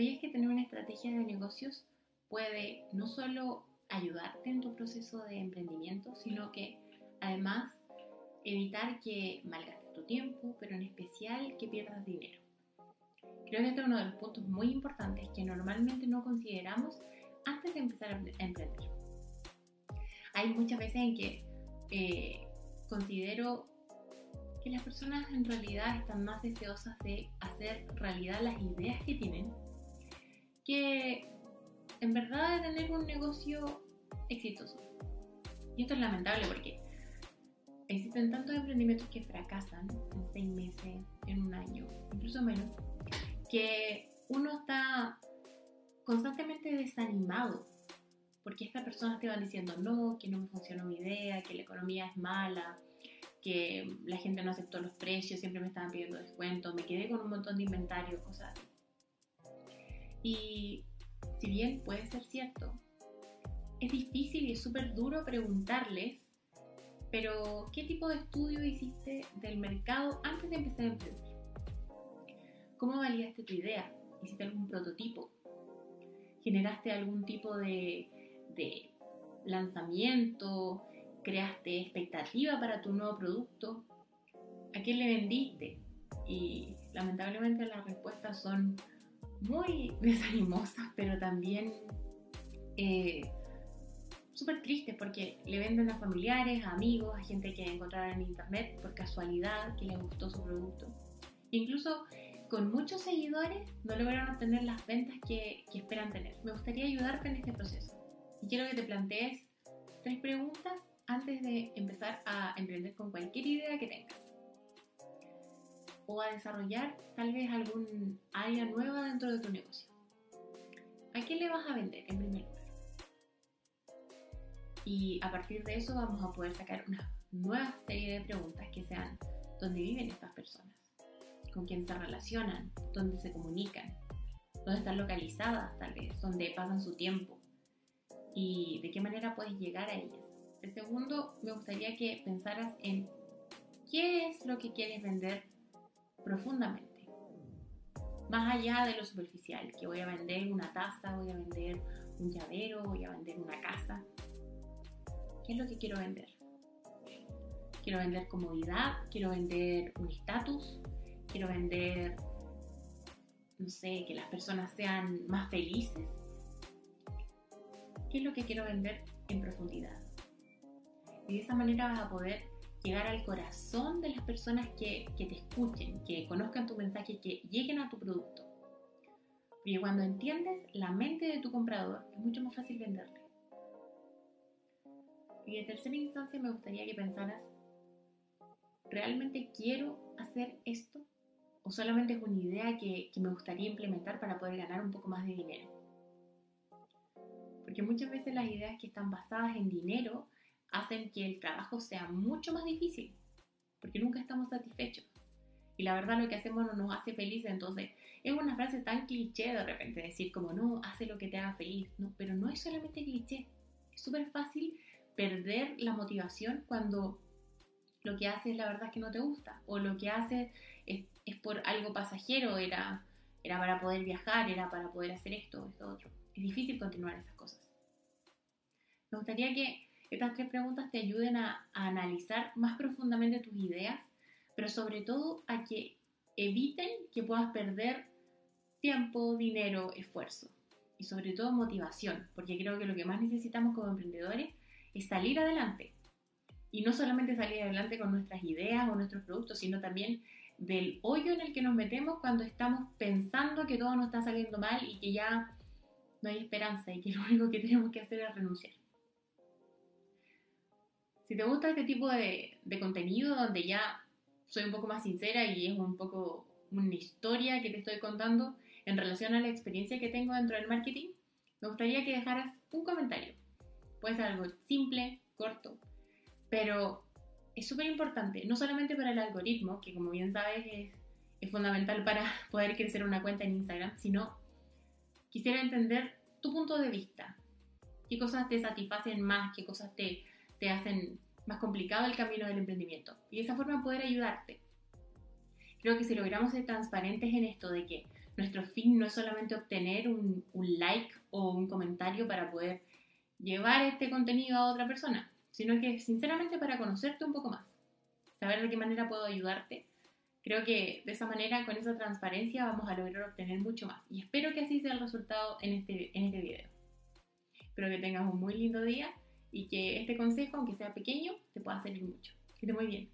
¿Sabías que tener una estrategia de negocios puede no solo ayudarte en tu proceso de emprendimiento, sino que además evitar que malgastes tu tiempo, pero en especial que pierdas dinero? Creo que este es uno de los puntos muy importantes que normalmente no consideramos antes de empezar a emprender. Hay muchas veces en que eh, considero que las personas en realidad están más deseosas de hacer realidad las ideas que tienen que en verdad de tener un negocio exitoso. Y esto es lamentable porque existen tantos emprendimientos que fracasan en seis meses, en un año, incluso menos, que uno está constantemente desanimado porque estas personas te van diciendo no, que no me funciona mi idea, que la economía es mala, que la gente no aceptó los precios, siempre me estaban pidiendo descuento, me quedé con un montón de inventario, cosas así. Y si bien puede ser cierto, es difícil y es súper duro preguntarles, pero ¿qué tipo de estudio hiciste del mercado antes de empezar a emprender? ¿Cómo validaste tu idea? ¿Hiciste algún prototipo? ¿Generaste algún tipo de, lanzamiento? ¿Creaste expectativa para tu nuevo producto? ¿A quién le vendiste? Y lamentablemente las respuestas son muy desanimosas, pero también eh, súper tristes porque le venden a familiares, a amigos, a gente que encontraron en internet por casualidad que les gustó su producto. Incluso con muchos seguidores no lograron obtener las ventas que, que esperan tener. Me gustaría ayudarte en este proceso y quiero que te plantees tres preguntas antes de empezar a emprender con cualquier idea que tengas o a desarrollar tal vez algún área nueva dentro de tu negocio. ¿A quién le vas a vender en primer lugar? Y a partir de eso vamos a poder sacar una nueva serie de preguntas que sean dónde viven estas personas, con quién se relacionan, dónde se comunican, dónde están localizadas tal vez, dónde pasan su tiempo y de qué manera puedes llegar a ellas. El segundo, me gustaría que pensaras en qué es lo que quieres vender profundamente. Más allá de lo superficial, que voy a vender una taza, voy a vender un llavero, voy a vender una casa. ¿Qué es lo que quiero vender? Quiero vender comodidad, quiero vender un estatus, quiero vender, no sé, que las personas sean más felices. ¿Qué es lo que quiero vender en profundidad? Y de esa manera vas a poder llegar al corazón de las personas que, que, te escuchen, que conozcan tu mensaje, que lleguen a tu producto. Porque cuando entiendes la mente de tu comprador, es mucho más fácil venderle. Y en tercera instancia me gustaría que pensaras, ¿realmente quiero hacer esto? ¿O solamente es una idea que, que me gustaría implementar para poder ganar un poco más de dinero? Porque muchas veces las ideas que están basadas en dinero hacen que el trabajo sea mucho más difícil, porque nunca estamos satisfechos. Y la verdad lo que hacemos no nos hace felices, entonces es una frase tan cliché de repente decir como no, hace lo que te haga feliz, no, pero no es solamente cliché, es súper fácil perder la motivación cuando lo que haces la verdad es que no te gusta, o lo que haces es, es por algo pasajero, era, era para poder viajar, era para poder hacer esto, esto, otro. Es difícil continuar esas cosas. Me gustaría que estas tres preguntas te ayuden a, analizar más profundamente tus ideas, pero sobre todo a que eviten que puedas perder tiempo, dinero, esfuerzo y sobre todo motivación, porque creo que lo que más necesitamos como emprendedores es salir adelante. Y no solamente salir adelante con nuestras ideas o nuestros productos, sino también del hoyo en el que nos metemos cuando estamos pensando que todo nos está saliendo mal y que ya no hay esperanza y que lo único que tenemos que hacer es renunciar. Si te gusta este tipo de, contenido donde ya soy un poco más sincera y es un poco una historia que te estoy contando en relación a la experiencia que tengo dentro del marketing, me gustaría que dejaras un comentario. Puede ser algo simple, corto, pero es súper importante, no solamente para el algoritmo, que como bien sabes es, es, fundamental para poder crecer una cuenta en Instagram, sino quisiera entender tu punto de vista. ¿Qué cosas te satisfacen más? ¿Qué cosas te te hacen más complicado el camino del emprendimiento y de esa forma poder ayudarte. Creo que si logramos ser transparentes en esto de que nuestro fin no es solamente obtener un, un like o un comentario para poder llevar este contenido a otra persona, sino que sinceramente para conocerte un poco más, saber de qué manera puedo ayudarte. Creo que de esa manera, con esa transparencia, vamos a lograr obtener mucho más. Y espero que así sea el resultado en este, en este video. Espero que tengas un muy lindo día y que este consejo, aunque sea pequeño, te pueda servir mucho. Que esté muy bien.